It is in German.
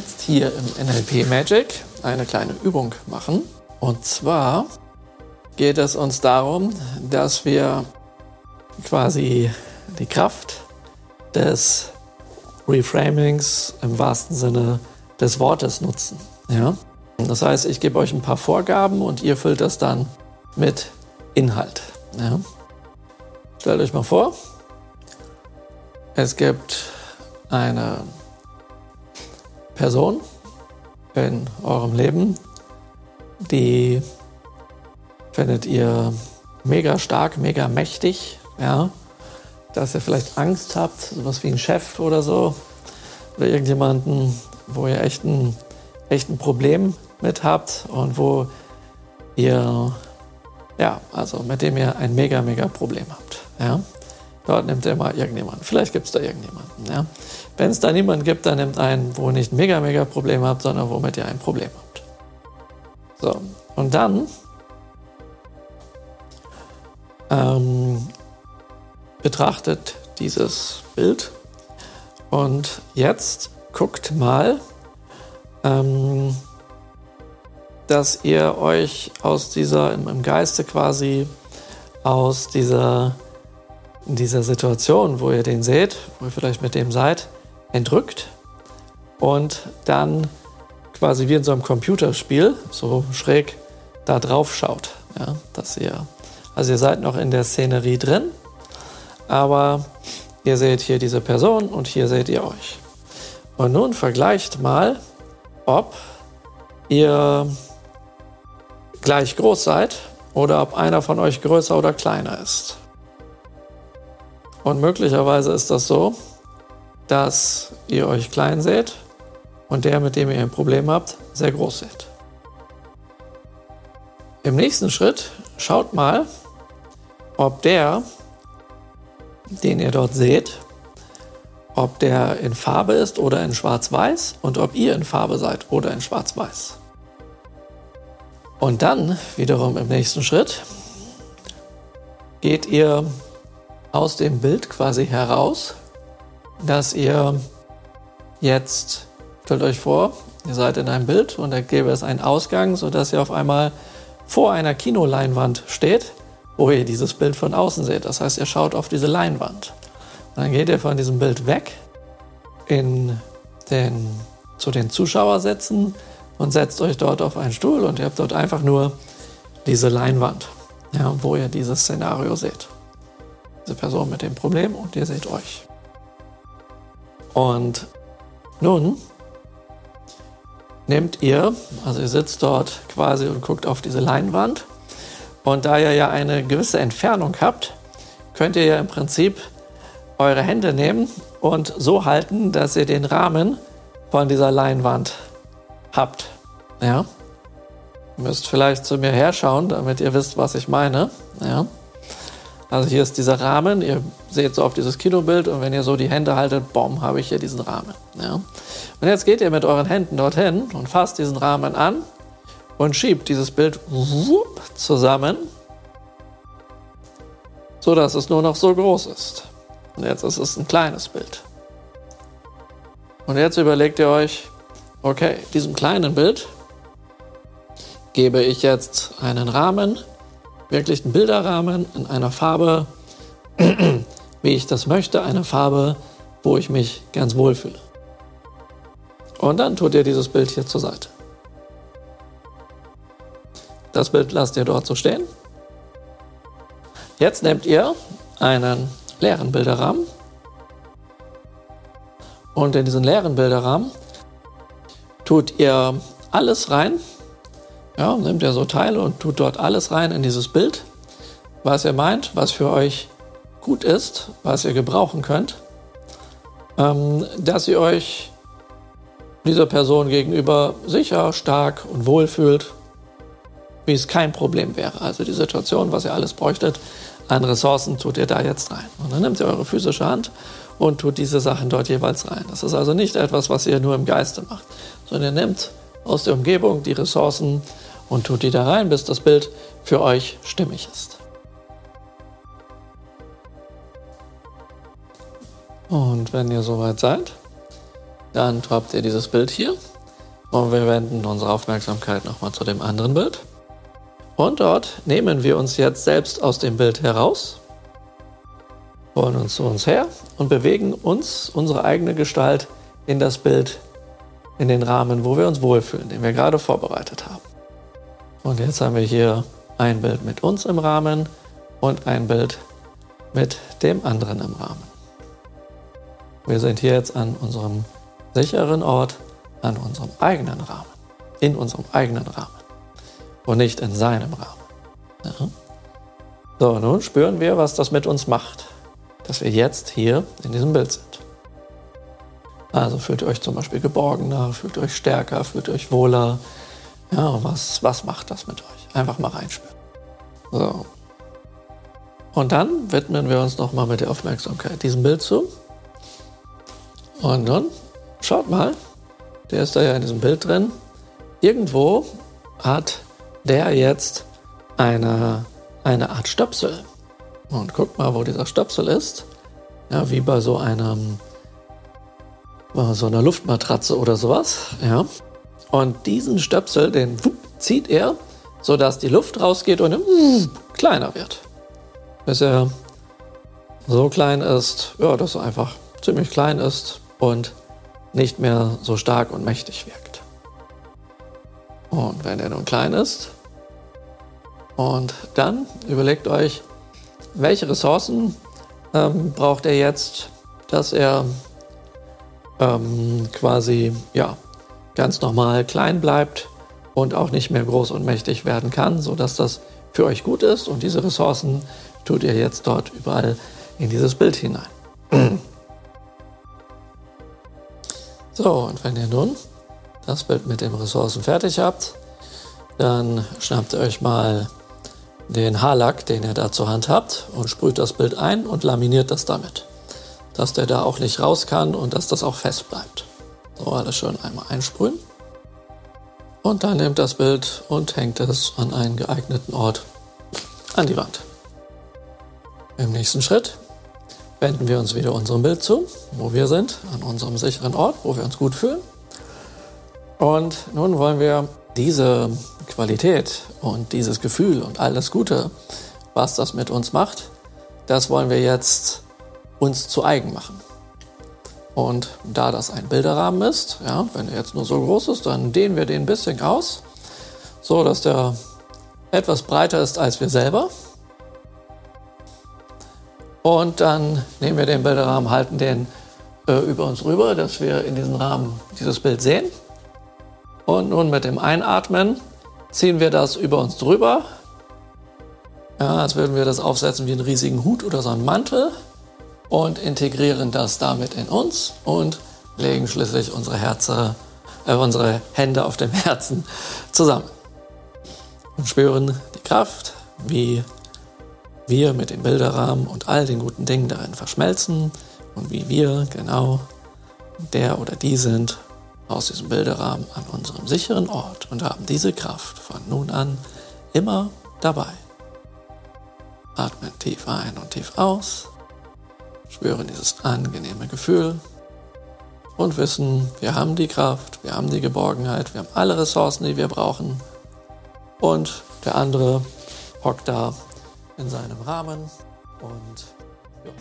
jetzt hier im NLP Magic eine kleine Übung machen. Und zwar geht es uns darum, dass wir quasi die Kraft des Reframings im wahrsten Sinne des Wortes nutzen. Ja? Das heißt, ich gebe euch ein paar Vorgaben und ihr füllt das dann mit Inhalt. Ja? Stellt euch mal vor, es gibt eine Person in eurem Leben, die findet ihr mega stark, mega mächtig, ja, dass ihr vielleicht Angst habt, sowas wie ein Chef oder so, oder irgendjemanden, wo ihr echt ein, echt ein Problem mit habt und wo ihr, ja, also mit dem ihr ein mega, mega Problem habt, ja. Dort nimmt er mal irgendjemanden. Vielleicht gibt es da irgendjemanden. Ja. Wenn es da niemanden gibt, dann nimmt einen, wo ihr nicht mega, mega Problem habt, sondern womit ihr ein Problem habt. So, und dann ähm, betrachtet dieses Bild und jetzt guckt mal, ähm, dass ihr euch aus dieser, im Geiste quasi, aus dieser, dieser Situation, wo ihr den seht, wo ihr vielleicht mit dem seid, entrückt und dann quasi wie in so einem Computerspiel so schräg da drauf schaut. Ja, dass ihr also ihr seid noch in der Szenerie drin, aber ihr seht hier diese Person und hier seht ihr euch. Und nun vergleicht mal, ob ihr gleich groß seid oder ob einer von euch größer oder kleiner ist. Und möglicherweise ist das so, dass ihr euch klein seht und der, mit dem ihr ein Problem habt, sehr groß seht. Im nächsten Schritt schaut mal, ob der, den ihr dort seht, ob der in Farbe ist oder in Schwarz-Weiß und ob ihr in Farbe seid oder in Schwarz-Weiß. Und dann wiederum im nächsten Schritt geht ihr aus dem Bild quasi heraus, dass ihr jetzt, stellt euch vor, ihr seid in einem Bild und da gäbe es einen Ausgang, sodass ihr auf einmal vor einer Kinoleinwand steht wo ihr dieses Bild von außen seht. Das heißt, ihr schaut auf diese Leinwand. Dann geht ihr von diesem Bild weg in den, zu den Zuschauersätzen und setzt euch dort auf einen Stuhl und ihr habt dort einfach nur diese Leinwand, ja, wo ihr dieses Szenario seht. Diese Person mit dem Problem und ihr seht euch. Und nun nehmt ihr, also ihr sitzt dort quasi und guckt auf diese Leinwand und da ihr ja eine gewisse Entfernung habt, könnt ihr ja im Prinzip eure Hände nehmen und so halten, dass ihr den Rahmen von dieser Leinwand habt. Ja? Ihr müsst vielleicht zu mir herschauen, damit ihr wisst, was ich meine. Ja? Also hier ist dieser Rahmen, ihr seht so auf dieses Kinobild und wenn ihr so die Hände haltet, boom, habe ich hier diesen Rahmen. Ja? Und jetzt geht ihr mit euren Händen dorthin und fasst diesen Rahmen an und schiebt dieses Bild zusammen, so dass es nur noch so groß ist. Und jetzt ist es ein kleines Bild. Und jetzt überlegt ihr euch, okay, diesem kleinen Bild gebe ich jetzt einen Rahmen, wirklich einen Bilderrahmen in einer Farbe, wie ich das möchte, eine Farbe, wo ich mich ganz wohl fühle. Und dann tut ihr dieses Bild hier zur Seite. Das Bild lasst ihr dort so stehen. Jetzt nehmt ihr einen leeren Bilderrahmen und in diesen leeren Bilderrahmen tut ihr alles rein. Ja, nehmt ihr so Teile und tut dort alles rein in dieses Bild, was ihr meint, was für euch gut ist, was ihr gebrauchen könnt, ähm, dass ihr euch dieser Person gegenüber sicher, stark und wohl fühlt wie es kein Problem wäre. Also die Situation, was ihr alles bräuchtet an Ressourcen, tut ihr da jetzt rein. Und dann nehmt ihr eure physische Hand und tut diese Sachen dort jeweils rein. Das ist also nicht etwas, was ihr nur im Geiste macht, sondern ihr nehmt aus der Umgebung die Ressourcen und tut die da rein, bis das Bild für euch stimmig ist. Und wenn ihr soweit seid, dann habt ihr dieses Bild hier Und wir wenden unsere Aufmerksamkeit nochmal zu dem anderen Bild. Und dort nehmen wir uns jetzt selbst aus dem Bild heraus, holen uns zu uns her und bewegen uns, unsere eigene Gestalt, in das Bild, in den Rahmen, wo wir uns wohlfühlen, den wir gerade vorbereitet haben. Und jetzt haben wir hier ein Bild mit uns im Rahmen und ein Bild mit dem anderen im Rahmen. Wir sind hier jetzt an unserem sicheren Ort, an unserem eigenen Rahmen, in unserem eigenen Rahmen und nicht in seinem Rahmen. Ja. So, nun spüren wir, was das mit uns macht, dass wir jetzt hier in diesem Bild sind. Also fühlt ihr euch zum Beispiel geborgener, fühlt ihr euch stärker, fühlt ihr euch wohler. Ja, was, was macht das mit euch? Einfach mal reinspüren. So. Und dann widmen wir uns nochmal mit der Aufmerksamkeit diesem Bild zu. Und dann schaut mal, der ist da ja in diesem Bild drin. Irgendwo hat der jetzt eine, eine Art Stöpsel. Und guckt mal, wo dieser Stöpsel ist. Ja, wie bei so einem so einer Luftmatratze oder sowas. Ja. Und diesen Stöpsel, den zieht er, sodass die Luft rausgeht und kleiner wird. Bis er so klein ist, ja, dass er einfach ziemlich klein ist und nicht mehr so stark und mächtig wirkt. Und wenn er nun klein ist, und dann überlegt euch, welche Ressourcen ähm, braucht er jetzt, dass er ähm, quasi ja, ganz normal klein bleibt und auch nicht mehr groß und mächtig werden kann, sodass das für euch gut ist. Und diese Ressourcen tut ihr jetzt dort überall in dieses Bild hinein. So, und wenn ihr nun das Bild mit den Ressourcen fertig habt, dann schnappt ihr euch mal den Haarlack, den ihr da zur Hand habt, und sprüht das Bild ein und laminiert das damit dass der da auch nicht raus kann und dass das auch fest bleibt. So, alles schön einmal einsprühen. Und dann nehmt das Bild und hängt es an einen geeigneten Ort an die Wand. Im nächsten Schritt wenden wir uns wieder unserem Bild zu, wo wir sind, an unserem sicheren Ort, wo wir uns gut fühlen. Und nun wollen wir diese Qualität und dieses Gefühl und all das Gute, was das mit uns macht, das wollen wir jetzt uns zu eigen machen. Und da das ein Bilderrahmen ist, ja, wenn er jetzt nur so groß ist, dann dehnen wir den ein bisschen aus, so dass der etwas breiter ist als wir selber. Und dann nehmen wir den Bilderrahmen, halten den äh, über uns rüber, dass wir in diesen Rahmen dieses Bild sehen. Und nun mit dem Einatmen ziehen wir das über uns drüber, ja, als würden wir das aufsetzen wie einen riesigen Hut oder so einen Mantel und integrieren das damit in uns und legen schließlich unsere, Herze, äh, unsere Hände auf dem Herzen zusammen und spüren die Kraft, wie wir mit dem Bilderrahmen und all den guten Dingen darin verschmelzen und wie wir genau der oder die sind aus diesem Bilderrahmen an unserem sicheren Ort und haben diese Kraft von nun an immer dabei. Atmen tief ein und tief aus. Spüren dieses angenehme Gefühl und wissen, wir haben die Kraft, wir haben die Geborgenheit, wir haben alle Ressourcen, die wir brauchen. Und der andere hockt da in seinem Rahmen und ja.